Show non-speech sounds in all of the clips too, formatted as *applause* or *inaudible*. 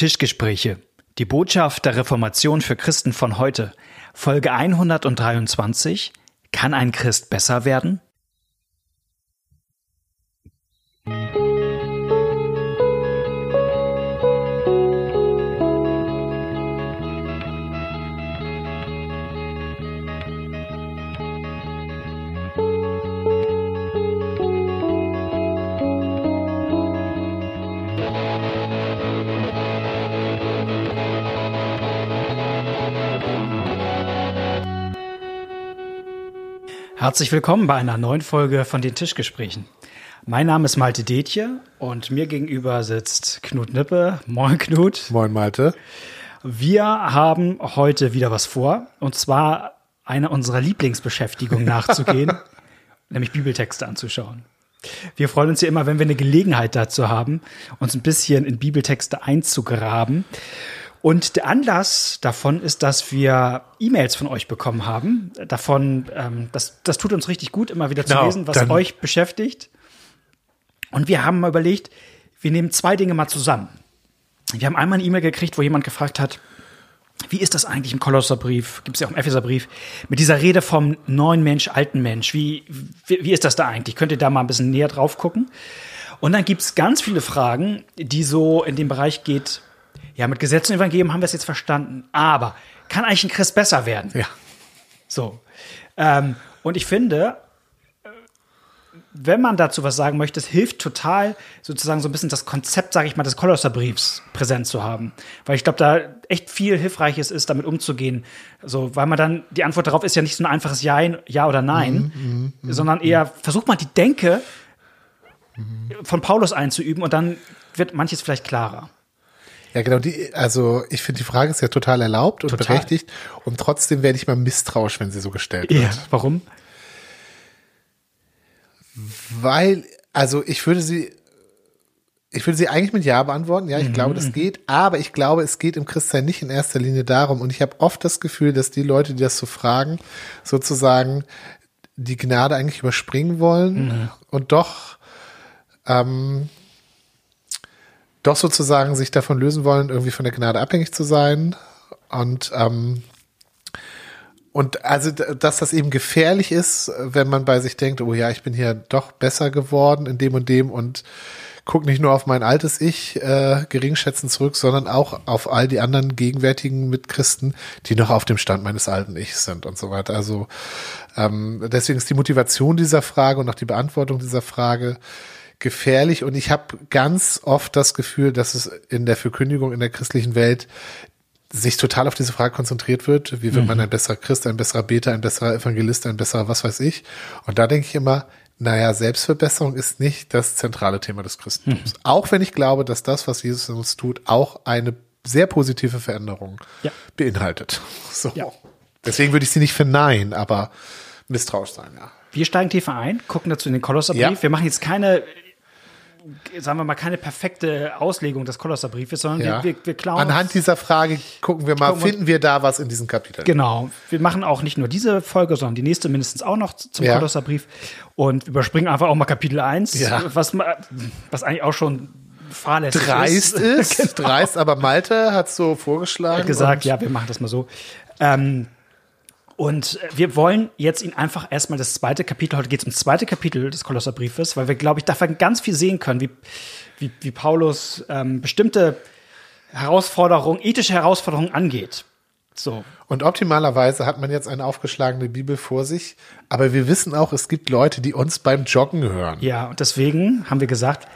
Tischgespräche. Die Botschaft der Reformation für Christen von heute. Folge 123. Kann ein Christ besser werden? Herzlich willkommen bei einer neuen Folge von den Tischgesprächen. Mein Name ist Malte Detje und mir gegenüber sitzt Knut Nippe. Moin Knut. Moin Malte. Wir haben heute wieder was vor und zwar einer unserer Lieblingsbeschäftigungen *laughs* nachzugehen, nämlich Bibeltexte anzuschauen. Wir freuen uns ja immer, wenn wir eine Gelegenheit dazu haben, uns ein bisschen in Bibeltexte einzugraben. Und der Anlass davon ist, dass wir E-Mails von euch bekommen haben. Davon, ähm, das, das tut uns richtig gut, immer wieder genau, zu lesen, was euch beschäftigt. Und wir haben mal überlegt, wir nehmen zwei Dinge mal zusammen. Wir haben einmal eine E-Mail gekriegt, wo jemand gefragt hat, wie ist das eigentlich im Kolosserbrief, gibt es ja auch im Epheserbrief, mit dieser Rede vom neuen Mensch, alten Mensch, wie, wie, wie ist das da eigentlich? Könnt ihr da mal ein bisschen näher drauf gucken? Und dann gibt es ganz viele Fragen, die so in den Bereich geht, ja, mit Gesetzen und Evangelium haben wir es jetzt verstanden. Aber kann eigentlich ein Christ besser werden? Ja. So. Ähm, und ich finde, wenn man dazu was sagen möchte, es hilft total, sozusagen so ein bisschen das Konzept, sage ich mal, des Kolosserbriefs präsent zu haben. Weil ich glaube, da echt viel Hilfreiches ist, damit umzugehen. So, weil man dann, die Antwort darauf ist ja nicht so ein einfaches Ja, ja oder Nein, mhm, mh, sondern mh. eher versucht man die Denke von Paulus einzuüben und dann wird manches vielleicht klarer. Ja, genau. Die, also ich finde, die Frage ist ja total erlaubt und total. berechtigt. Und trotzdem werde ich mal misstrauisch, wenn sie so gestellt wird. Ja, warum? Weil, also ich würde sie, ich würde sie eigentlich mit Ja beantworten. Ja, ich mhm. glaube, das geht. Aber ich glaube, es geht im Christsein nicht in erster Linie darum. Und ich habe oft das Gefühl, dass die Leute, die das so fragen, sozusagen die Gnade eigentlich überspringen wollen mhm. und doch ähm, doch sozusagen sich davon lösen wollen, irgendwie von der Gnade abhängig zu sein. Und ähm, und also, dass das eben gefährlich ist, wenn man bei sich denkt, oh ja, ich bin hier doch besser geworden in dem und dem und guck nicht nur auf mein altes Ich äh, geringschätzend zurück, sondern auch auf all die anderen gegenwärtigen Mitchristen, die noch auf dem Stand meines alten Ichs sind und so weiter. Also ähm, deswegen ist die Motivation dieser Frage und auch die Beantwortung dieser Frage gefährlich und ich habe ganz oft das Gefühl, dass es in der Verkündigung in der christlichen Welt sich total auf diese Frage konzentriert wird, wie wird mhm. man ein besserer Christ, ein besserer Beter, ein besserer Evangelist, ein besserer was weiß ich. Und da denke ich immer, naja, Selbstverbesserung ist nicht das zentrale Thema des Christentums. Mhm. Auch wenn ich glaube, dass das, was Jesus in uns tut, auch eine sehr positive Veränderung ja. beinhaltet. So. Ja. Deswegen würde ich sie nicht verneinen, aber misstrauisch sein, ja. Wir steigen tiefer ein, gucken dazu in den Kolosserbrief. Ja. Wir machen jetzt keine sagen wir mal, keine perfekte Auslegung des Kolosserbriefes, sondern ja. wir, wir, wir klauen. Anhand dieser Frage gucken wir mal, finden wir da was in diesem Kapitel? Genau. Wir machen auch nicht nur diese Folge, sondern die nächste mindestens auch noch zum ja. Kolosserbrief und überspringen einfach auch mal Kapitel 1, ja. was, was eigentlich auch schon fahrlässig dreist ist. *laughs* ist genau. Dreist, aber Malte hat so vorgeschlagen. Hat gesagt, ja, wir machen das mal so. Ähm, und wir wollen jetzt ihn einfach erstmal das zweite Kapitel, heute geht es um das zweite Kapitel des Kolosserbriefes, weil wir, glaube ich, davon ganz viel sehen können, wie, wie, wie Paulus ähm, bestimmte Herausforderungen, ethische Herausforderungen angeht. So. Und optimalerweise hat man jetzt eine aufgeschlagene Bibel vor sich, aber wir wissen auch, es gibt Leute, die uns beim Joggen hören. Ja, und deswegen haben wir gesagt,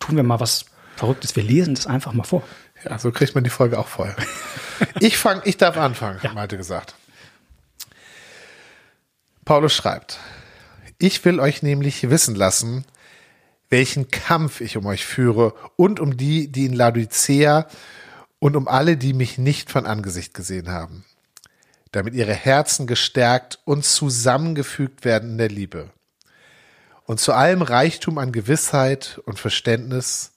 tun wir mal was Verrücktes, wir lesen das einfach mal vor. Ja, so kriegt man die Folge auch voll. *laughs* ich fang, ich darf anfangen, ja. Malte gesagt. Paulus schreibt, ich will euch nämlich wissen lassen, welchen Kampf ich um euch führe und um die, die in Laodicea und um alle, die mich nicht von Angesicht gesehen haben, damit ihre Herzen gestärkt und zusammengefügt werden in der Liebe. Und zu allem Reichtum an Gewissheit und Verständnis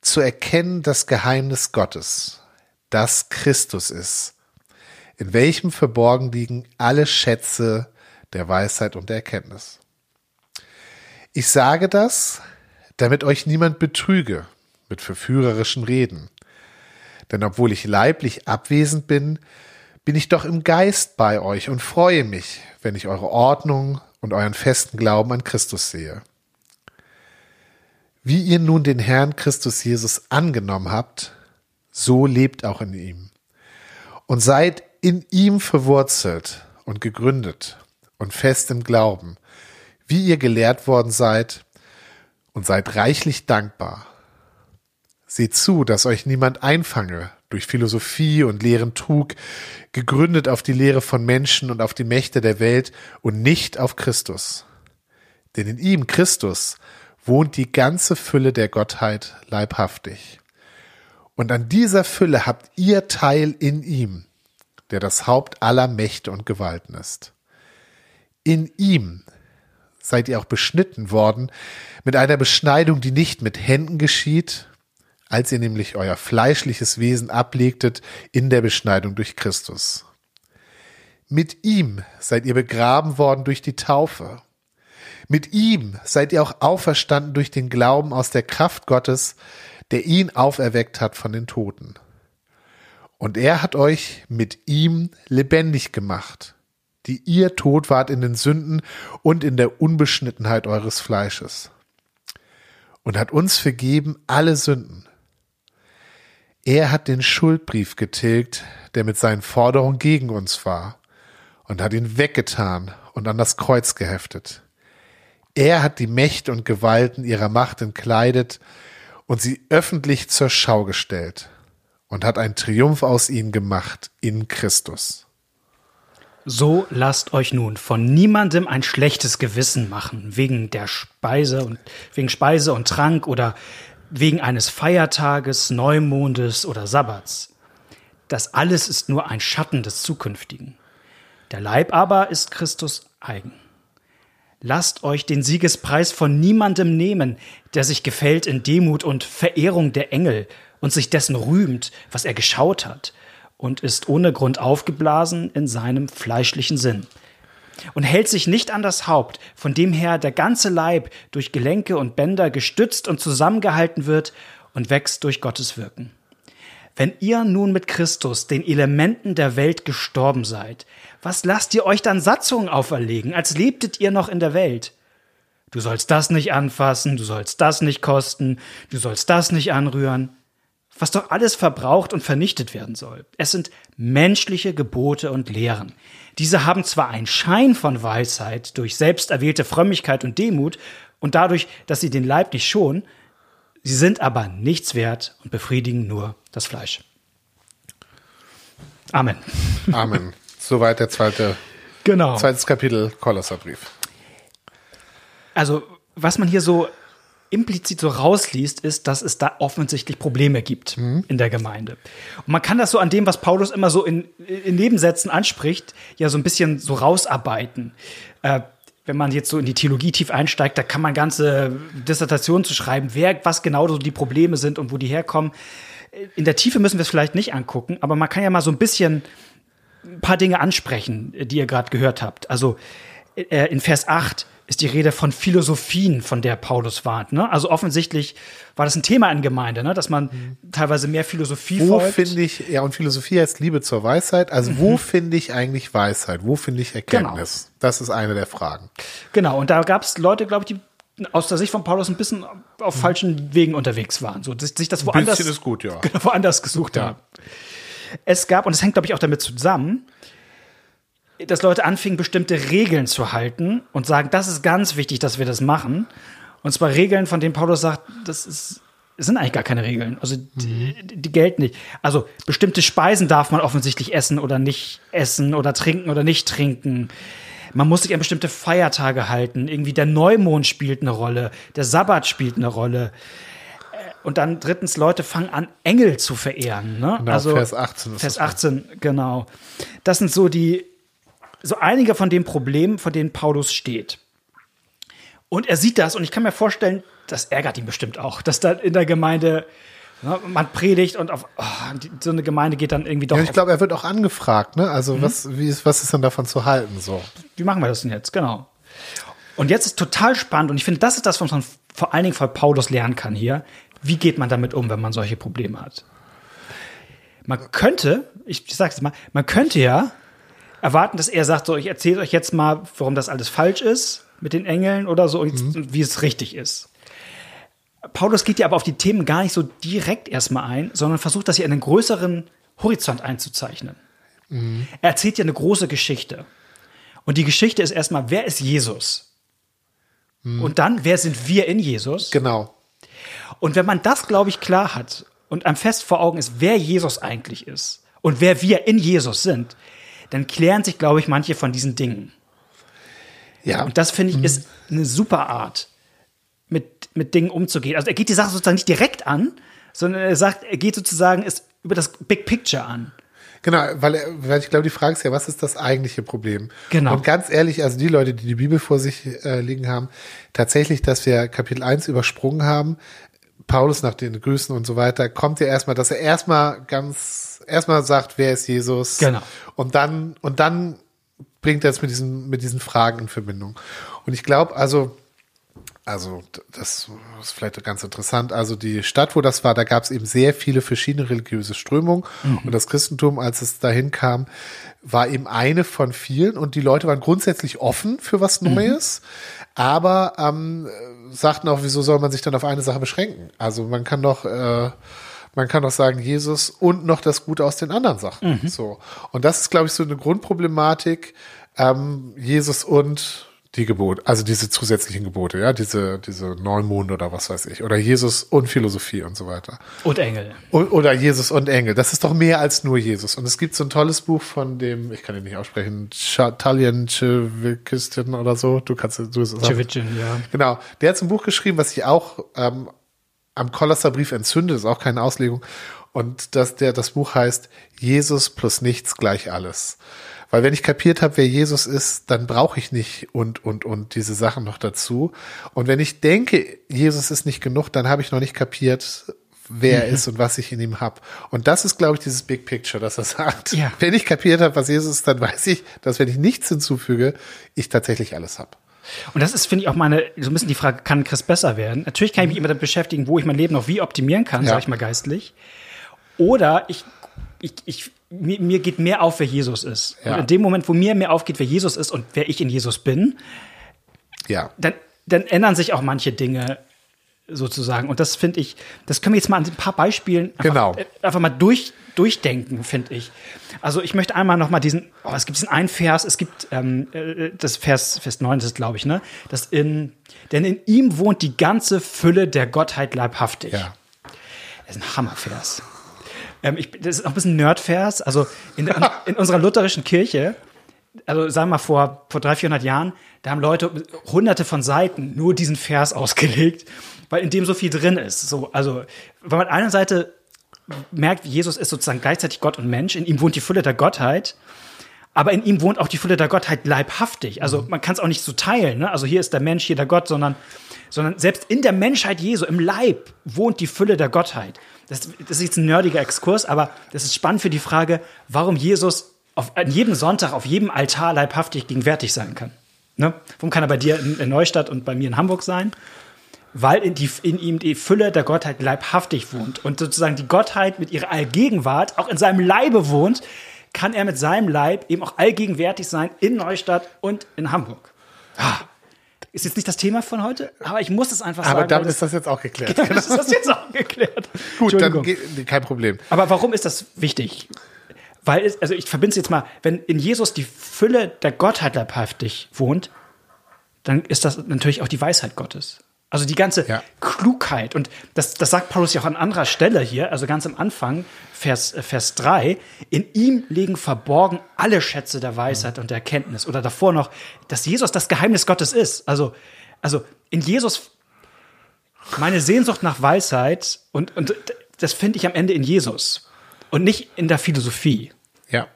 zu erkennen das Geheimnis Gottes, das Christus ist, in welchem verborgen liegen alle Schätze der Weisheit und der Erkenntnis. Ich sage das, damit euch niemand betrüge mit verführerischen Reden. Denn obwohl ich leiblich abwesend bin, bin ich doch im Geist bei euch und freue mich, wenn ich eure Ordnung und euren festen Glauben an Christus sehe. Wie ihr nun den Herrn Christus Jesus angenommen habt, so lebt auch in ihm. Und seid in ihm verwurzelt und gegründet und fest im Glauben, wie ihr gelehrt worden seid, und seid reichlich dankbar. Seht zu, dass euch niemand einfange durch Philosophie und leeren Trug, gegründet auf die Lehre von Menschen und auf die Mächte der Welt und nicht auf Christus. Denn in ihm, Christus, wohnt die ganze Fülle der Gottheit leibhaftig. Und an dieser Fülle habt ihr Teil in ihm, der das Haupt aller Mächte und Gewalten ist. In ihm seid ihr auch beschnitten worden mit einer Beschneidung, die nicht mit Händen geschieht, als ihr nämlich euer fleischliches Wesen ablegtet in der Beschneidung durch Christus. Mit ihm seid ihr begraben worden durch die Taufe. Mit ihm seid ihr auch auferstanden durch den Glauben aus der Kraft Gottes, der ihn auferweckt hat von den Toten. Und er hat euch mit ihm lebendig gemacht, die ihr tot wart in den Sünden und in der Unbeschnittenheit eures Fleisches. Und hat uns vergeben alle Sünden er hat den Schuldbrief getilgt, der mit seinen Forderungen gegen uns war, und hat ihn weggetan und an das Kreuz geheftet. Er hat die Mächte und Gewalten ihrer Macht entkleidet und sie öffentlich zur Schau gestellt und hat einen Triumph aus ihnen gemacht in Christus. So lasst euch nun von niemandem ein schlechtes Gewissen machen, wegen der Speise und wegen Speise und Trank oder wegen eines Feiertages, Neumondes oder Sabbats. Das alles ist nur ein Schatten des Zukünftigen. Der Leib aber ist Christus eigen. Lasst euch den Siegespreis von niemandem nehmen, der sich gefällt in Demut und Verehrung der Engel und sich dessen rühmt, was er geschaut hat, und ist ohne Grund aufgeblasen in seinem fleischlichen Sinn und hält sich nicht an das Haupt, von dem her der ganze Leib durch Gelenke und Bänder gestützt und zusammengehalten wird und wächst durch Gottes Wirken. Wenn ihr nun mit Christus den Elementen der Welt gestorben seid, was lasst ihr euch dann Satzungen auferlegen, als lebtet ihr noch in der Welt? Du sollst das nicht anfassen, du sollst das nicht kosten, du sollst das nicht anrühren was doch alles verbraucht und vernichtet werden soll. Es sind menschliche Gebote und Lehren. Diese haben zwar einen Schein von Weisheit durch selbst erwählte Frömmigkeit und Demut und dadurch, dass sie den Leib nicht schonen, sie sind aber nichts wert und befriedigen nur das Fleisch. Amen. *laughs* Amen. Soweit der zweite, genau. zweites Kapitel Kolosserbrief. Also, was man hier so implizit so rausliest, ist, dass es da offensichtlich Probleme gibt mhm. in der Gemeinde. Und man kann das so an dem, was Paulus immer so in, in Nebensätzen anspricht, ja so ein bisschen so rausarbeiten. Äh, wenn man jetzt so in die Theologie tief einsteigt, da kann man ganze Dissertationen zu schreiben, wer, was genau so die Probleme sind und wo die herkommen. In der Tiefe müssen wir es vielleicht nicht angucken, aber man kann ja mal so ein bisschen ein paar Dinge ansprechen, die ihr gerade gehört habt. Also in Vers 8 ist die Rede von Philosophien, von der Paulus warnt. Ne? Also offensichtlich war das ein Thema in Gemeinde, ne? dass man mhm. teilweise mehr Philosophie Wo finde ich, ja, und Philosophie heißt Liebe zur Weisheit. Also mhm. wo finde ich eigentlich Weisheit? Wo finde ich Erkenntnis? Genau. Das ist eine der Fragen. Genau, und da gab es Leute, glaube ich, die aus der Sicht von Paulus ein bisschen auf mhm. falschen Wegen unterwegs waren. So, sich das woanders, ein ist gut, ja. *laughs* Woanders gesucht ja. haben. Es gab, und es hängt, glaube ich, auch damit zusammen, dass Leute anfingen, bestimmte Regeln zu halten und sagen, das ist ganz wichtig, dass wir das machen. Und zwar Regeln, von denen Paulus sagt, das ist, das sind eigentlich gar keine Regeln. Also die, die, gelten nicht. Also bestimmte Speisen darf man offensichtlich essen oder nicht essen oder trinken oder nicht trinken. Man muss sich an bestimmte Feiertage halten. Irgendwie der Neumond spielt eine Rolle, der Sabbat spielt eine Rolle. Und dann drittens, Leute fangen an, Engel zu verehren. Ne? Genau, also, Vers 18. Vers 18, genau. Das sind so die so einige von den Problemen, vor denen Paulus steht. Und er sieht das und ich kann mir vorstellen, das ärgert ihn bestimmt auch, dass da in der Gemeinde ne, man predigt und auf oh, so eine Gemeinde geht dann irgendwie doch. Ja, ich glaube, er wird auch angefragt, ne? Also mhm. was, wie ist, was ist denn davon zu halten so? Wie machen wir das denn jetzt? Genau. Und jetzt ist total spannend und ich finde, das ist das, was man vor allen Dingen von Paulus lernen kann hier. Wie geht man damit um, wenn man solche Probleme hat? man könnte, ich, ich sag's mal, man könnte ja erwarten, dass er sagt, so, ich erzähle euch jetzt mal, warum das alles falsch ist mit den Engeln oder so Mhm. wie es richtig ist. Paulus geht ja aber auf die Themen gar nicht so direkt erstmal ein, sondern versucht das hier in einen größeren Horizont einzuzeichnen. Mhm. Er erzählt ja eine große Geschichte. Und die Geschichte ist erstmal, wer ist Jesus? Und dann, wer sind wir in Jesus? Genau. Und wenn man das, glaube ich, klar hat und einem fest vor Augen ist, wer Jesus eigentlich ist und wer wir in Jesus sind, dann klären sich, glaube ich, manche von diesen Dingen. Ja. Und das, finde ich, ist eine super Art, mit, mit Dingen umzugehen. Also er geht die Sache sozusagen nicht direkt an, sondern er sagt, er geht sozusagen es über das Big Picture an. Genau, weil, er- weil ich glaube, die Frage ist ja, was ist das eigentliche Problem? Genau. Und ganz ehrlich, also die Leute, die die Bibel vor sich äh, liegen haben, tatsächlich, dass wir Kapitel 1 übersprungen haben, Paulus nach den Grüßen und so weiter, kommt ja erstmal, dass er erstmal ganz, erstmal sagt, wer ist Jesus? Genau. Und dann, und dann bringt er es mit diesen, mit diesen Fragen in Verbindung. Und ich glaube, also, also das ist vielleicht ganz interessant. Also die Stadt, wo das war, da gab es eben sehr viele verschiedene religiöse Strömungen und das Christentum, als es dahin kam, war eben eine von vielen und die Leute waren grundsätzlich offen für was Neues, aber ähm, sagten auch, wieso soll man sich dann auf eine Sache beschränken? Also man kann doch äh, man kann doch sagen, Jesus und noch das Gute aus den anderen Sachen. So. Und das ist, glaube ich, so eine Grundproblematik, ähm, Jesus und die Gebote, also diese zusätzlichen Gebote, ja, diese, diese Neumond oder was weiß ich, oder Jesus und Philosophie und so weiter. Und Engel. Und, oder Jesus und Engel. Das ist doch mehr als nur Jesus. Und es gibt so ein tolles Buch von dem, ich kann ihn nicht aussprechen, Talian Chewikistin oder so. Du kannst, du Tschewitschin, ja. Genau. Der hat so ein Buch geschrieben, was ich auch ähm, am Kolosserbrief entzündet, ist auch keine Auslegung. Und das, der, das Buch heißt Jesus plus nichts gleich alles. Weil wenn ich kapiert habe, wer Jesus ist, dann brauche ich nicht und, und, und diese Sachen noch dazu. Und wenn ich denke, Jesus ist nicht genug, dann habe ich noch nicht kapiert, wer er ist und was ich in ihm habe. Und das ist, glaube ich, dieses Big Picture, dass er sagt, Ja. wenn ich kapiert habe, was Jesus ist, dann weiß ich, dass wenn ich nichts hinzufüge, ich tatsächlich alles habe. Und das ist, finde ich, auch meine, so ein bisschen die Frage, kann Chris besser werden? Natürlich kann ich mich immer damit beschäftigen, wo ich mein Leben noch wie optimieren kann, Ja. sag ich mal geistlich. Oder ich, ich, ich mir, mir geht mehr auf, wer Jesus ist. Ja. Und in dem Moment, wo mir mehr aufgeht, wer Jesus ist und wer ich in Jesus bin, Ja. dann, dann ändern sich auch manche Dinge sozusagen. Und das finde ich, das können wir jetzt mal an ein paar Beispielen einfach, Genau. äh, einfach mal durch, durchdenken, finde ich. Also ich möchte einmal noch mal diesen, oh, es gibt diesen einen Vers, es gibt ähm, äh, das Vers, Vers 9 ist glaube ich, ne? Das in, denn in ihm wohnt die ganze Fülle der Gottheit leibhaftig. Ja. Das ist ein Hammervers. Ähm, ich, das ist auch ein bisschen Nerdvers. Also in, in, *laughs* in unserer lutherischen Kirche, also sagen wir mal vor, vor 300, 400 Jahren, da haben Leute hunderte von Seiten nur diesen Vers ausgelegt, weil in dem so viel drin ist. So, also, weil man einer Seite merkt, Jesus ist sozusagen gleichzeitig Gott und Mensch, in ihm wohnt die Fülle der Gottheit, aber in ihm wohnt auch die Fülle der Gottheit leibhaftig. Also man kann es auch nicht so teilen. Ne? Also hier ist der Mensch, hier der Gott, sondern, sondern selbst in der Menschheit Jesu, im Leib, wohnt die Fülle der Gottheit. Das, das ist jetzt ein nerdiger Exkurs, aber das ist spannend für die Frage, warum Jesus auf, an jedem Sonntag, auf jedem Altar leibhaftig gegenwärtig sein kann. Ne? Warum kann er bei dir in, in Neustadt und bei mir in Hamburg sein? Weil in, die, in ihm die Fülle der Gottheit leibhaftig wohnt und sozusagen die Gottheit mit ihrer Allgegenwart auch in seinem Leibe wohnt, kann er mit seinem Leib eben auch allgegenwärtig sein in Neustadt und in Hamburg. Ah, ist jetzt nicht das Thema von heute, aber ich muss es einfach Aber sagen. damit weil ist das jetzt auch geklärt. das ist das jetzt auch geklärt. *laughs* *laughs* Gut, dann kein Problem. Aber warum ist das wichtig? Weil es, also ich verbinde es jetzt mal, wenn in Jesus die Fülle der Gottheit leibhaftig wohnt, dann ist das natürlich auch die Weisheit Gottes. Also die ganze Ja. Klugheit. Und das, das sagt Paulus ja auch an anderer Stelle hier, also ganz am Anfang, Vers, äh, Vers 3. In ihm liegen verborgen alle Schätze der Weisheit und der Erkenntnis. Oder davor noch, dass Jesus das Geheimnis Gottes ist. Also, also in Jesus meine Sehnsucht nach Weisheit und, und das finde ich am Ende in Jesus und nicht in der Philosophie. Ja.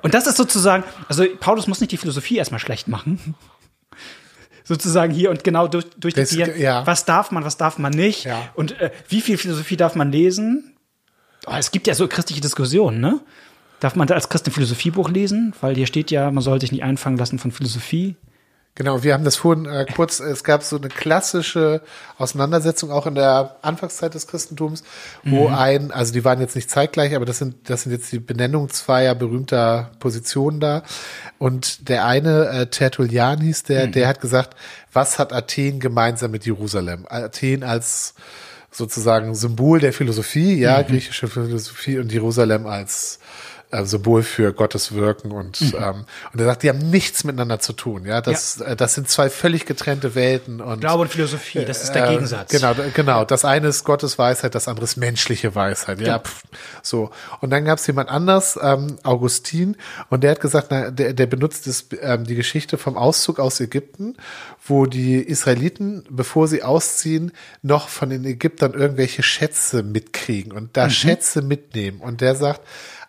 Und das ist sozusagen, also Paulus muss nicht die Philosophie erstmal schlecht machen. Sozusagen hier und genau durch, durchdeklinieren, Das- ja. was darf man, was darf man nicht Ja. und äh, wie viel Philosophie darf man lesen. Oh, es gibt ja so christliche Diskussionen, ne? Darf man da als Christ ein Philosophiebuch lesen? Weil hier steht ja, man soll sich nicht einfangen lassen von Philosophie. Genau, wir haben das vorhin äh, kurz, es gab so eine klassische Auseinandersetzung auch in der Anfangszeit des Christentums, wo ein, also die waren jetzt nicht zeitgleich, aber das sind, das sind jetzt die Benennungen zweier berühmter Positionen da. Und der eine, äh, Tertullian hieß der, der hat gesagt, was hat Athen gemeinsam mit Jerusalem? Athen als sozusagen Symbol der Philosophie, ja, griechische Philosophie und Jerusalem als äh, Symbol für Gottes Wirken und ähm, und er sagt, die haben nichts miteinander zu tun, ja, das äh, das sind zwei völlig getrennte Welten und Glaube und Philosophie, das ist der äh, Gegensatz. Genau, genau. Das eine ist Gottes Weisheit, das andere ist menschliche Weisheit. Ja, Ja. pff, so. Und dann gab es jemand anders, ähm, Augustin, und der hat gesagt, na, der, der benutzt das, ähm, die Geschichte vom Auszug aus Ägypten, wo die Israeliten, bevor sie ausziehen, noch von den Ägyptern irgendwelche Schätze mitkriegen und da Schätze mitnehmen. Und der sagt,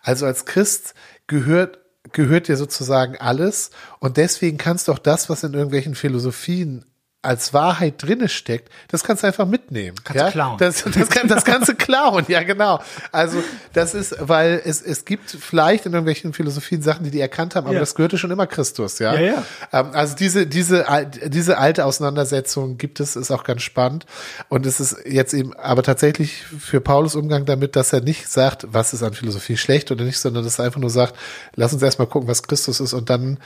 also als Christ gehört gehört dir sozusagen alles und deswegen kannst du auch das, was in irgendwelchen Philosophien als Wahrheit drinne steckt, das kannst du einfach mitnehmen. Kannst ja? klauen. Das, das, kann, das kannst du klauen, ja genau. Also das ist, weil es, es gibt vielleicht in irgendwelchen Philosophien Sachen, die die erkannt haben, aber Ja. das gehörte schon immer Christus, ja. Ja, ja. Ähm, also diese, diese, diese alte Auseinandersetzung gibt es, ist auch ganz spannend. Und es ist jetzt eben aber tatsächlich für Paulus Umgang damit, dass er nicht sagt, was ist an Philosophie schlecht oder nicht, sondern dass er einfach nur sagt, lass uns erstmal gucken, was Christus ist und dann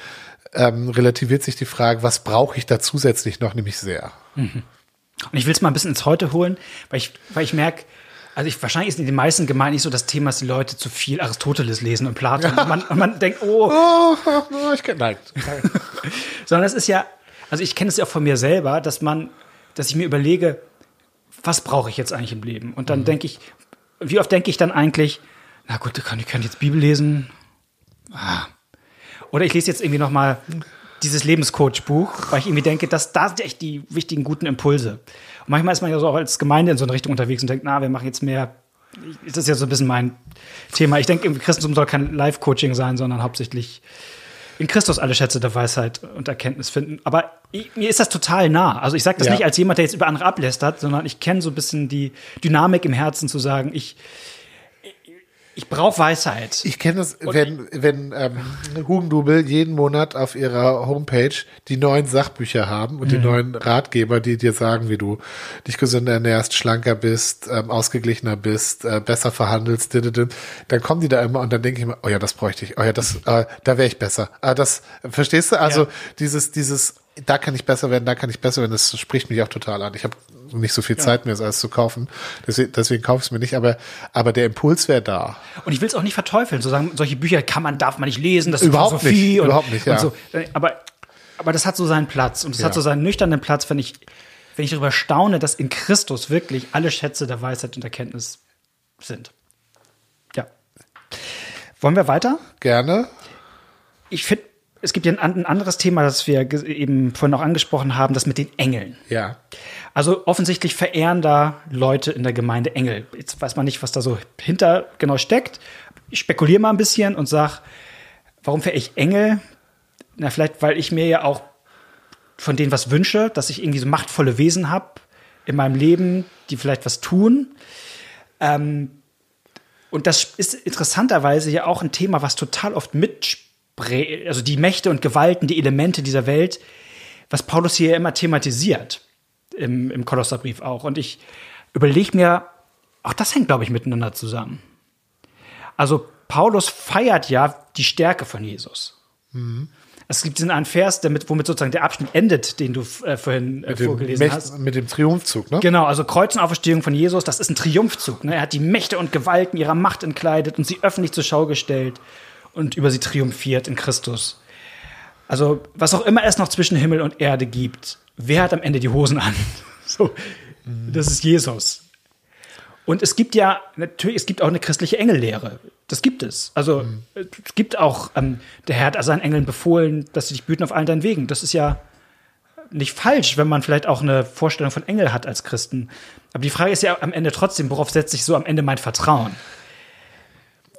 ähm, relativiert sich die Frage, was brauche ich da zusätzlich noch, nämlich sehr. Und ich will es mal ein bisschen ins Heute holen, weil ich, weil ich merke, also ich, wahrscheinlich ist in den meisten Gemeinden nicht so das Thema, dass die Leute zu viel Aristoteles lesen und Platon. Und man, und man *laughs* denkt, oh, Oh, oh ich kenn, nein. *laughs* sondern es ist ja, also ich kenne es ja auch von mir selber, dass man, dass ich mir überlege, was brauche ich jetzt eigentlich im Leben? Und dann denke ich, wie oft denke ich dann eigentlich, na gut, kann ich kann jetzt Bibel lesen. Ah. Oder ich lese jetzt irgendwie noch mal dieses Lebenscoach-Buch, weil ich irgendwie denke, dass da sind echt die wichtigen guten Impulse. Und manchmal ist man ja so auch als Gemeinde in so eine Richtung unterwegs und denkt, na, wir machen jetzt mehr. Das ist ja so ein bisschen mein Thema. Ich denke, im Christentum soll kein Live-Coaching sein, sondern hauptsächlich in Christus alle Schätze der Weisheit und Erkenntnis finden. Aber ich, mir ist das total nah. Also ich sage das Ja. nicht als jemand, der jetzt über andere ablästert, sondern ich kenne so ein bisschen die Dynamik im Herzen zu sagen, ich, ich brauche Weisheit. Ich kenne das, wenn, wenn ähm, Hugendubel jeden Monat auf ihrer Homepage die neuen Sachbücher haben und die neuen Ratgeber, die dir sagen, wie du dich gesünder ernährst, schlanker bist, ähm, ausgeglichener bist, äh, besser verhandelst, dann kommen die da immer und dann denke ich mir, oh ja, das bräuchte ich, oh ja, das, äh, da wäre ich besser. Ah, das, verstehst du? Also Ja. dieses, dieses, da kann ich besser werden, da kann ich besser werden, das spricht mich auch total an. Ich habe nicht so viel Zeit, mir das alles zu kaufen. Deswegen, deswegen kaufe ich es mir nicht, aber, aber der Impuls wäre da. Und ich will es auch nicht verteufeln, so sagen, solche Bücher kann man, darf man nicht lesen, das ist Überhaupt Philosophie nicht, und, überhaupt nicht, ja. so. Aber, aber das hat so seinen Platz und es Ja. hat so seinen nüchternen Platz, wenn ich, wenn ich darüber staune, dass in Christus wirklich alle Schätze der Weisheit und Erkenntnis sind. Ja. Wollen wir weiter? Gerne. Ich finde, es gibt ja ein, an- ein anderes Thema, das wir eben vorhin auch angesprochen haben, das mit den Engeln. Ja. Also offensichtlich verehren da Leute in der Gemeinde Engel. Jetzt weiß man nicht, was da so hinter genau steckt. Ich spekuliere mal ein bisschen und sag, warum verehre ich Engel? Na, vielleicht, weil ich mir ja auch von denen was wünsche, dass ich irgendwie so machtvolle Wesen habe in meinem Leben, die vielleicht was tun. Ähm, und das ist interessanterweise ja auch ein Thema, was total oft mitsprägt, also die Mächte und Gewalten, die Elemente dieser Welt, was Paulus hier immer thematisiert im, im Kolosserbrief auch. Und ich überlege mir, auch das hängt, glaube ich, miteinander zusammen. Also Paulus feiert ja die Stärke von Jesus. Es gibt diesen einen Vers, damit, womit sozusagen der Abschnitt endet, den du äh, vorhin äh, vorgelesen Mächt- hast. mit dem Triumphzug, ne? Genau, also Kreuz und Auferstehung von Jesus, das ist ein Triumphzug. Ne? Er hat die Mächte und Gewalten ihrer Macht entkleidet und sie öffentlich zur Schau gestellt und über sie triumphiert in Christus. Also, was auch immer es noch zwischen Himmel und Erde gibt, wer hat am Ende die Hosen an? *laughs* So, das ist Jesus. Und es gibt ja, natürlich, es gibt auch eine christliche Engellehre. Das gibt es. Also, es gibt auch, ähm, der Herr hat seinen Engeln befohlen, dass sie dich büten auf allen deinen Wegen. Das ist ja nicht falsch, wenn man vielleicht auch eine Vorstellung von Engel hat als Christen. Aber die Frage ist ja am Ende trotzdem, worauf setze ich so am Ende mein Vertrauen?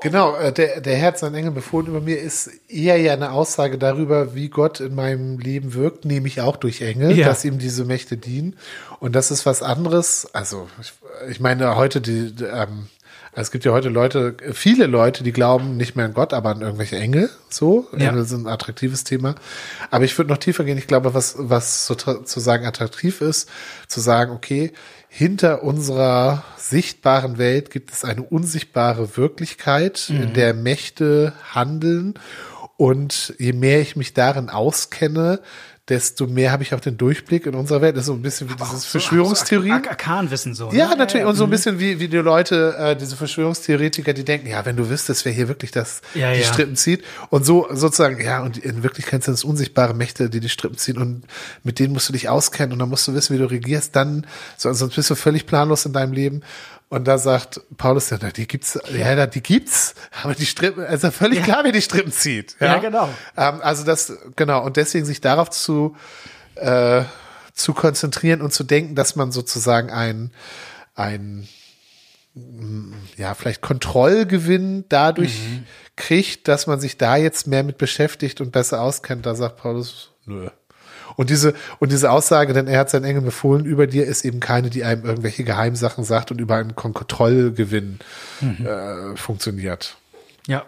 Genau, äh, der, der Herr hat seinen Engel befohlen über mir ist eher ja eine Aussage darüber, wie Gott in meinem Leben wirkt, nämlich auch durch Engel, Ja. dass ihm diese Mächte dienen. Und das ist was anderes. Also, ich, ich meine, heute die, die, ähm, Also es gibt ja heute Leute, viele Leute, die glauben nicht mehr an Gott, aber an irgendwelche Engel. So, Ja. Engel sind ein attraktives Thema. Aber ich würde noch tiefer gehen. Ich glaube, was, was sozusagen attraktiv ist, zu sagen, okay, hinter unserer sichtbaren Welt gibt es eine unsichtbare Wirklichkeit, in der Mächte handeln. Und je mehr ich mich darin auskenne, desto mehr habe ich auch den Durchblick in unserer Welt. Das ist so ein bisschen wie dieses Verschwörungstheorien. So Ar- Arkanwissen so. Ja, ne? natürlich. Und so ein bisschen wie, wie die Leute, äh, diese Verschwörungstheoretiker, die denken, ja, wenn du wüsstest, wer hier wirklich das, Ja, die ja. Strippen zieht. Und so sozusagen, ja, und in Wirklichkeit sind es unsichtbare Mächte, die die Strippen ziehen. Und mit denen musst du dich auskennen und dann musst du wissen, wie du regierst. Dann, so, sonst bist du völlig planlos in deinem Leben. Und da sagt Paulus, ja, die gibt's, ja, ja die gibt's, aber die Strippen, also völlig klar, wer die Strippen zieht. Ja, genau. Ähm, also das, genau, und deswegen sich darauf zu, äh, zu konzentrieren und zu denken, dass man sozusagen ein, ein, ja, vielleicht Kontrollgewinn dadurch kriegt, dass man sich da jetzt mehr mit beschäftigt und besser auskennt. Da sagt Paulus, nö. Und diese, und diese Aussage, denn er hat seinen Engel befohlen über dir, ist eben keine, die einem irgendwelche Geheimsachen sagt und über einen Kon- Kontrollgewinn äh, funktioniert. Ja.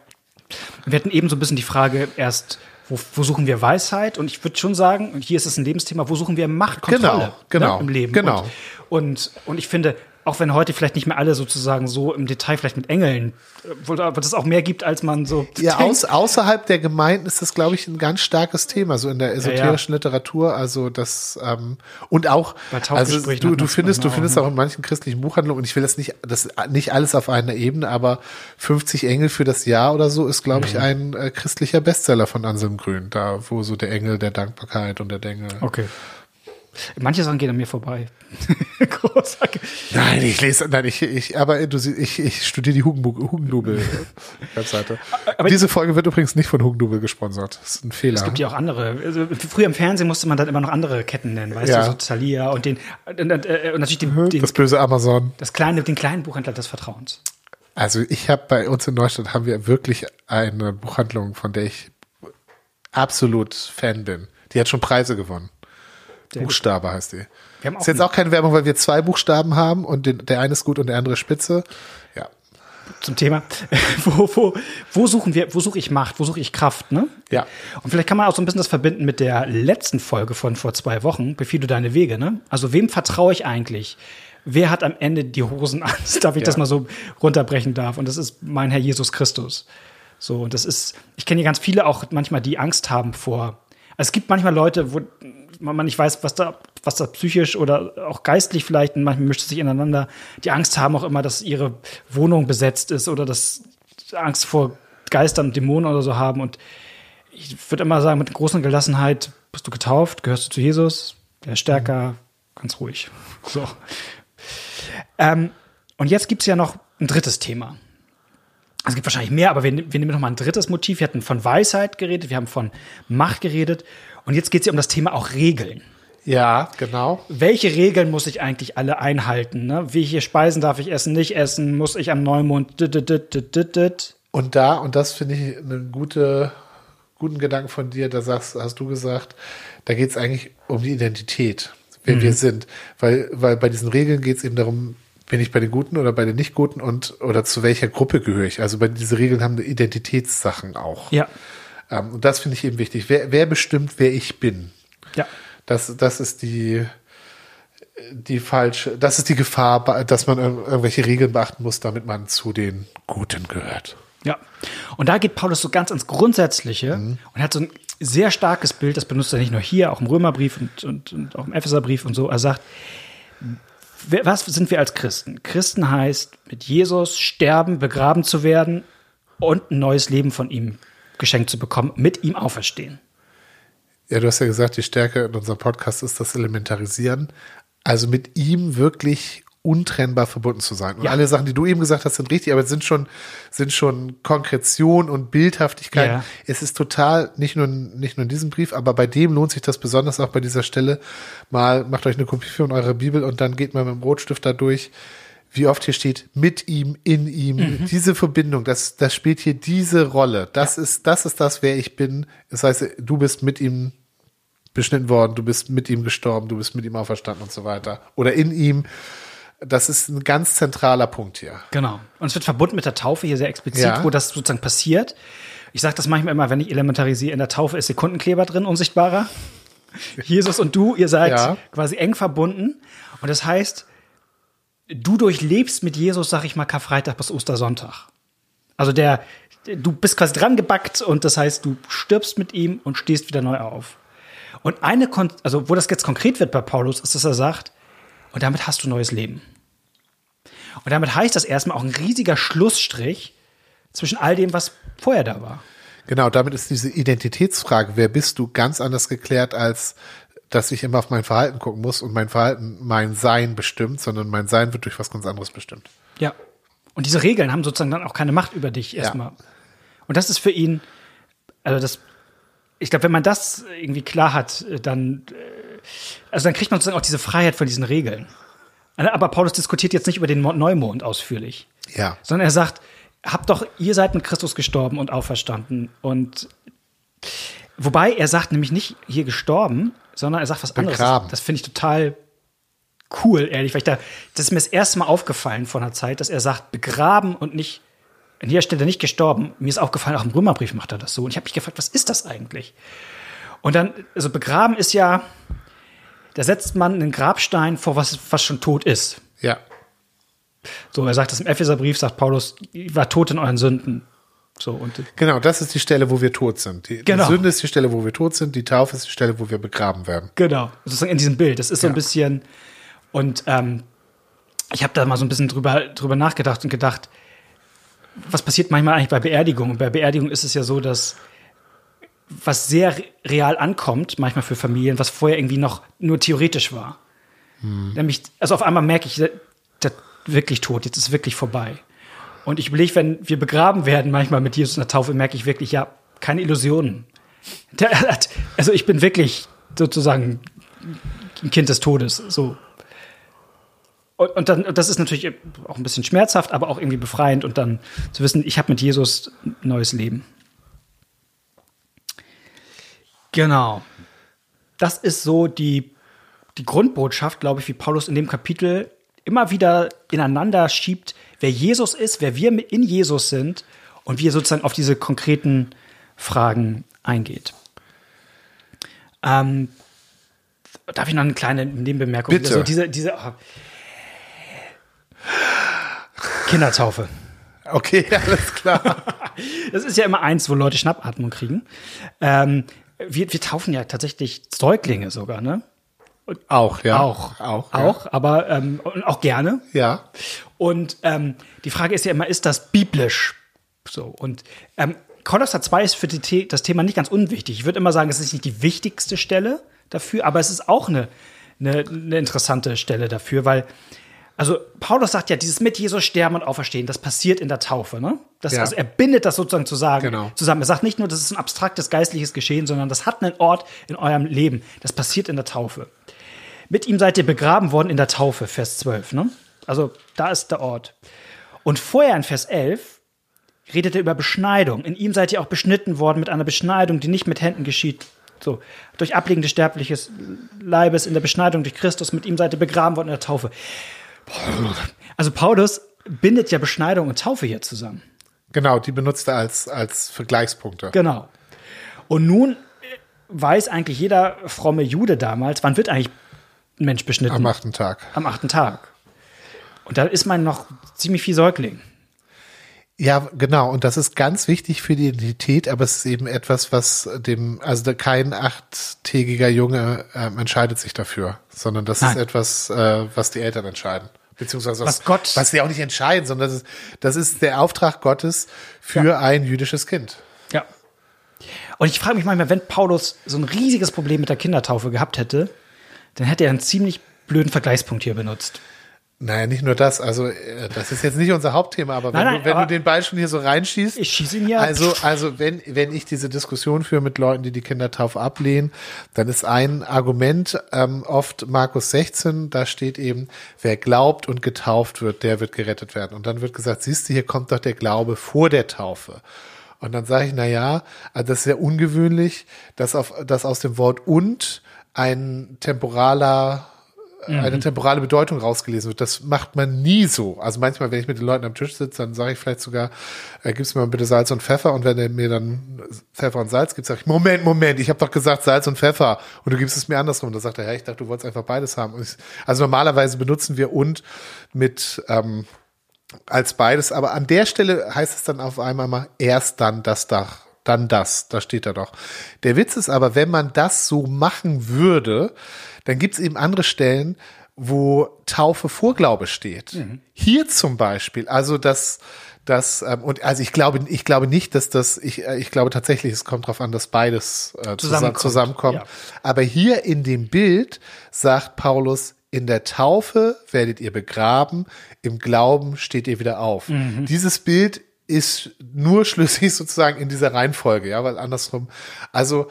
Wir hatten eben so ein bisschen die Frage erst, wo, wo suchen wir Weisheit? Und ich würde schon sagen, und hier ist es ein Lebensthema, wo suchen wir Macht, Kontrolle Genau, genau, ne, im Leben? genau. Und, und, und ich finde, auch wenn heute vielleicht nicht mehr alle sozusagen so im Detail vielleicht mit Engeln, äh, wo es auch mehr gibt, als man so Ja, aus, außerhalb der Gemeinden ist das, glaube ich, ein ganz starkes Thema, so in der esoterischen Literatur. Also das ähm, und auch, Bei also du, du findest, du auch, findest ne? auch in manchen christlichen Buchhandlungen, und ich will das nicht, das nicht alles auf einer Ebene, aber 50 Engel für das Jahr oder so ist, glaube Mhm. ich, ein äh, christlicher Bestseller von Anselm Grün, da wo so der Engel der Dankbarkeit und der Engel. Okay. Manche Sachen gehen an mir vorbei. *laughs* Großartig. Nein, ich lese, nein, ich, ich, aber du, ich, ich studiere die Hugenbu- Hugendubel Webseite. *laughs* Aber- Diese Folge wird übrigens nicht von Hugendubel gesponsert. Das ist ein Fehler. Es gibt ja auch andere. Also, früher im Fernsehen musste man dann immer noch andere Ketten nennen, weißt Ja. du, so Thalia und den und, und, äh, und natürlich den, den, das böse Amazon. das kleine, den kleinen Buchhändler des Vertrauens. Also ich habe bei uns in Neustadt haben wir wirklich eine Buchhandlung, von der ich absolut Fan bin. Die hat schon Preise gewonnen. Gut. Buchstabe heißt die. Wir haben Ist jetzt auch keine Werbung, weil wir zwei Buchstaben haben und den, der eine ist gut und der andere spitze. Ja. zum Thema. *laughs* wo, wo, wo suchen wir, wo suche ich Macht, wo suche ich Kraft, ne? Ja. Und vielleicht kann man auch so ein bisschen das verbinden mit der letzten Folge von vor zwei Wochen, Befiehl du deine Wege, ne? Also wem vertraue ich eigentlich? Wer hat am Ende die Hosen an? *laughs* Darf ich das Ja. mal so runterbrechen darf? Und das ist mein Herr Jesus Christus. So, und das ist, ich kenne hier ganz viele auch manchmal, die Angst haben vor. Es gibt manchmal Leute, wo man nicht weiß, was da, was da psychisch oder auch geistlich vielleicht, und manchmal mischt es sich ineinander, die Angst haben auch immer, dass ihre Wohnung besetzt ist oder dass Angst vor Geistern und Dämonen oder so haben. Und ich würde immer sagen, mit großer Gelassenheit bist du getauft, gehörst du zu Jesus, der ist stärker, ganz ruhig. So. Ähm, und jetzt gibt's ja noch ein drittes Thema. Es gibt wahrscheinlich mehr, aber wir, wir nehmen noch mal ein drittes Motiv. Wir hatten von Weisheit geredet, wir haben von Macht geredet. Und jetzt geht's ja um das Thema auch Regeln. Ja, genau. Welche Regeln muss ich eigentlich alle einhalten? Ne? Welche Speisen darf ich essen, nicht essen? Muss ich am Neumond? dit, dit, dit? Und da, und das finde ich einen gute, guten Gedanken von dir, da sagst, hast du gesagt, da geht es eigentlich um die Identität, wer wir sind. Weil, weil bei diesen Regeln geht es eben darum, bin ich bei den Guten oder bei den Nicht-Guten und oder zu welcher Gruppe gehöre ich. Also bei diese Regeln haben Identitätssachen auch. Ja, Ähm, und das finde ich eben wichtig. Wer, wer bestimmt, wer ich bin? ja. Das, das ist die, die falsche, das ist die Gefahr, dass man ir- irgendwelche Regeln beachten muss, damit man zu den Guten gehört. Ja. Und da geht Paulus so ganz ins Grundsätzliche und hat so ein sehr starkes Bild, das benutzt er nicht nur hier, auch im Römerbrief und, und, und auch im Epheserbrief und so. Er sagt, was sind wir als Christen? Christen heißt, mit Jesus sterben, begraben zu werden und ein neues Leben von ihm geschenkt zu bekommen, mit ihm auferstehen. Ja, du hast ja gesagt, die Stärke in unserem Podcast ist das Elementarisieren. Also mit ihm wirklich untrennbar verbunden zu sein. Und Ja. alle Sachen, die du eben gesagt hast, sind richtig, aber es sind schon, sind schon Konkretion und Bildhaftigkeit. Ja. Es ist total, nicht nur, nicht nur in diesem Brief, aber bei dem lohnt sich das besonders auch bei dieser Stelle. Mal macht euch eine Kopie von eurer Bibel und dann geht man mit dem Rotstift da durch, wie oft hier steht, mit ihm, in ihm. Diese Verbindung, das, das spielt hier diese Rolle. Das ist, das ist das, wer ich bin. Das heißt, du bist mit ihm beschnitten worden, du bist mit ihm gestorben, du bist mit ihm auferstanden und so weiter. Oder in ihm. Das ist ein ganz zentraler Punkt hier. Genau. Und es wird verbunden mit der Taufe hier sehr explizit, Ja. wo das sozusagen passiert. Ich sage das manchmal immer, wenn ich elementarisiere, in der Taufe ist Sekundenkleber drin, unsichtbarer. *laughs* Jesus und du, ihr seid Ja. quasi eng verbunden. Und das heißt, du durchlebst mit Jesus, sag ich mal, Karfreitag bis Ostersonntag. Also der, du bist quasi dran gebackt und das heißt, du stirbst mit ihm und stehst wieder neu auf. Und eine, Kon also wo das jetzt konkret wird bei Paulus, ist, dass er sagt, und damit hast du neues Leben. Und damit heißt das erstmal auch ein riesiger Schlussstrich zwischen all dem, was vorher da war. Genau, damit ist diese Identitätsfrage, wer bist du, ganz anders geklärt, als dass ich immer auf mein Verhalten gucken muss und mein Verhalten mein Sein bestimmt, sondern mein Sein wird durch was ganz anderes bestimmt. Ja. Und diese Regeln haben sozusagen dann auch keine Macht über dich erstmal. Und das ist für ihn, also das, ich glaube, wenn man das irgendwie klar hat, äh, dann, äh, also dann kriegt man sozusagen auch diese Freiheit von diesen Regeln. Aber Paulus diskutiert jetzt nicht über den Mo- Neumond ausführlich, Ja. sondern er sagt, habt doch, ihr seid mit Christus gestorben und auferstanden. Und wobei er sagt nämlich nicht hier gestorben, sondern er sagt was anderes. Begraben. Das finde ich total cool, ehrlich, weil ich da, das ist mir das erste Mal aufgefallen vor einer Zeit, dass er sagt, begraben und nicht, an dieser Stelle nicht gestorben. Mir ist aufgefallen, auch im Römerbrief macht er das so. Und ich habe mich gefragt, was ist das eigentlich? Und dann, also begraben ist ja, da setzt man einen Grabstein vor was, was schon tot ist. Ja. So, er sagt das im Epheserbrief, sagt Paulus, ihr war tot in euren Sünden. So, und Genau, das ist die Stelle, wo wir tot sind. Die, Genau. die Sünde ist die Stelle, wo wir tot sind, die Taufe ist die Stelle, wo wir begraben werden. Genau, sozusagen in diesem Bild. Das ist so ein bisschen. Und ähm, ich habe da mal so ein bisschen drüber, drüber nachgedacht und gedacht, was passiert manchmal eigentlich bei Beerdigungen? Und bei Beerdigungen ist es ja so, dass was sehr re- real ankommt, manchmal für Familien, was vorher irgendwie noch nur theoretisch war. Nämlich, also auf einmal merke ich, der, der wirklich tot, jetzt ist wirklich vorbei. Und ich überlege, wenn wir begraben werden, manchmal mit Jesus in der Taufe, merke ich wirklich, ja, keine Illusionen. *laughs* Also ich bin wirklich sozusagen ein Kind des Todes. So. Und, und dann, das ist natürlich auch ein bisschen schmerzhaft, aber auch irgendwie befreiend und dann zu wissen, ich habe mit Jesus ein neues Leben. Genau. Das ist so die, die Grundbotschaft, glaube ich, wie Paulus in dem Kapitel immer wieder ineinander schiebt, wer Jesus ist, wer wir in Jesus sind und wie er sozusagen auf diese konkreten Fragen eingeht. Ähm, darf ich noch eine kleine Nebenbemerkung? Bitte. Also diese, diese oh. Kindertaufe. Okay, *laughs* alles klar. Das ist ja immer eins, wo Leute Schnappatmung kriegen. Ähm, wir, wir taufen ja tatsächlich Säuglinge sogar, ne? auch, ja. Auch. Auch. ja. Auch, aber ähm, und auch gerne. Ja. Und ähm, die Frage ist ja immer, ist das biblisch? So, und ähm, Kolosser 2 ist für The das Thema nicht ganz unwichtig. Ich würde immer sagen, es ist nicht die wichtigste Stelle dafür, aber es ist auch eine, eine, eine interessante Stelle dafür, weil, also Paulus sagt ja, dieses mit Jesus sterben und auferstehen, das passiert in der Taufe, ne? Das, Ja. Also er bindet das sozusagen zusammen, Genau. zusammen. Er sagt nicht nur, das ist ein abstraktes geistliches Geschehen, sondern das hat einen Ort in eurem Leben. Das passiert in der Taufe. Mit ihm seid ihr begraben worden in der Taufe, Vers 12. Ne? Also da ist der Ort. Und vorher in Vers 11 redet er über Beschneidung. In ihm seid ihr auch beschnitten worden mit einer Beschneidung, die nicht mit Händen geschieht. So, durch Ablegen des sterblichen Leibes in der Beschneidung durch Christus, mit ihm seid ihr begraben worden in der Taufe. Also Paulus bindet ja Beschneidung und Taufe hier zusammen. Genau, die benutzt er als, als Vergleichspunkte. Genau. Und nun äh, weiß eigentlich jeder fromme Jude damals, wann wird eigentlich ein Mensch beschnitten? Am achten Tag. Am achten Tag. Und da ist man noch ziemlich viel Säugling. Ja, genau. Und das ist ganz wichtig für die Identität, aber es ist eben etwas, was dem, also kein achttägiger Junge ähm, entscheidet sich dafür, sondern das Nein. ist etwas, äh, was die Eltern entscheiden. Beziehungsweise Was Gott- was sie auch nicht entscheiden, sondern das ist, das ist der Auftrag Gottes für ein jüdisches Kind. Ja. Und ich frage mich manchmal, wenn Paulus so ein riesiges Problem mit der Kindertaufe gehabt hätte, dann hätte er einen ziemlich blöden Vergleichspunkt hier benutzt. Naja, nicht nur das, also äh, das ist jetzt nicht unser Hauptthema, aber wenn, Nein, nein, du, wenn aber- du den Ball schon hier so reinschießt. Ich schieße ihn hier. Also, also wenn, wenn ich diese Diskussion führe mit Leuten, die die Kindertaufe ablehnen, dann ist ein Argument ähm, oft Markus 16, da steht eben, wer glaubt und getauft wird, der wird gerettet werden. Und dann wird gesagt, siehst du, hier kommt doch der Glaube vor der Taufe. Und dann sage ich, na ja, also das ist sehr ungewöhnlich, dass, auf, dass aus dem Wort und ein temporaler eine temporale Bedeutung rausgelesen wird. Das macht man nie so. Also manchmal, wenn ich mit den Leuten am Tisch sitze, dann sage ich vielleicht sogar, äh, gib's mir mal bitte Salz und Pfeffer. Und wenn er mir dann Pfeffer und Salz gibt, sage ich, Moment, Moment, ich habe doch gesagt Salz und Pfeffer und du gibst es mir andersrum. Und dann sagt er, ja, ich dachte, du wolltest einfach beides haben. Ich, also normalerweise benutzen wir und mit ähm, als beides, aber an der Stelle heißt es dann auf einmal mal erst dann das Dach, dann das, da steht er doch. Der Witz ist aber, wenn man das so machen würde, dann gibt es eben andere Stellen, wo Taufe Vorglaube steht. Mhm. Hier zum Beispiel, also das, das, ähm, und also ich glaube, ich glaube nicht, dass das, ich, äh, ich glaube tatsächlich, es kommt darauf an, dass beides äh, zusammen, Zusammenkommt, zusammenkommt. ja. Aber hier in dem Bild sagt Paulus, in der Taufe werdet ihr begraben, im Glauben steht ihr wieder auf. Mhm. Dieses Bild ist nur schlüssig *laughs* sozusagen in dieser Reihenfolge, ja, weil andersrum, also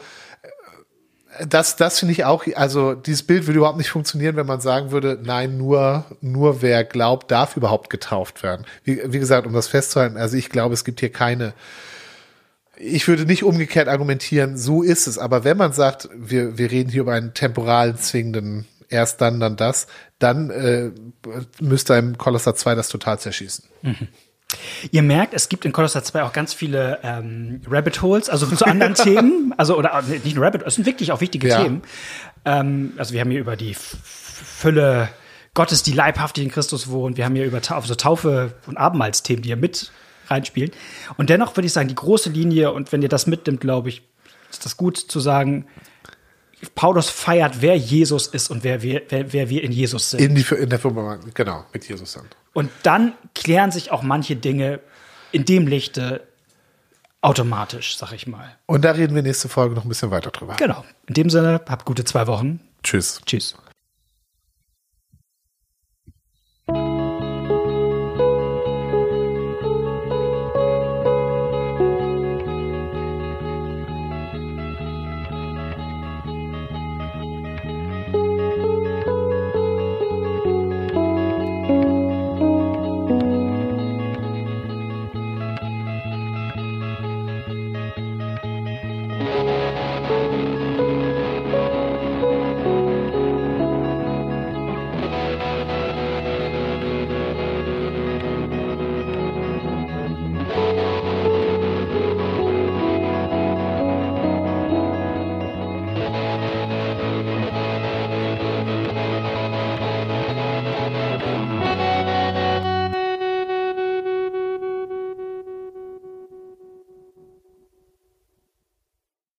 äh, das, das finde ich auch, also dieses Bild würde überhaupt nicht funktionieren, wenn man sagen würde, nein, nur, nur wer glaubt, darf überhaupt getauft werden. Wie, wie gesagt, um das festzuhalten, also ich glaube, es gibt hier keine, ich würde nicht umgekehrt argumentieren, so ist es. Aber wenn man sagt, wir, wir reden hier über einen temporalen, zwingenden, erst dann, dann das, dann äh, müsste einem Kolosser 2 das total zerschießen. Ihr merkt, es gibt in Kolosser 2 auch ganz viele ähm, Rabbit Holes, also zu anderen *laughs* Themen. Also, oder äh, nicht nur Rabbit, es sind wirklich auch wichtige Ja. Themen. Ähm, also, wir haben hier über die Fülle Gottes, die leibhaftig in Christus wohnt. Wir haben hier über Taufe, also Taufe und Abendmahlsthemen, die hier mit reinspielen. Und dennoch würde ich sagen, die große Linie, und wenn ihr das mitnimmt, glaube ich, ist das gut zu sagen, Paulus feiert, wer Jesus ist und wer wir, wer, wer wir in Jesus sind. In, die, in der Firma, genau, mit Jesus dann. Und dann klären sich auch manche Dinge in dem Lichte automatisch, sag ich mal. Und da reden wir nächste Folge noch ein bisschen weiter drüber. Genau. In dem Sinne, habt gute zwei Wochen. Tschüss. Tschüss.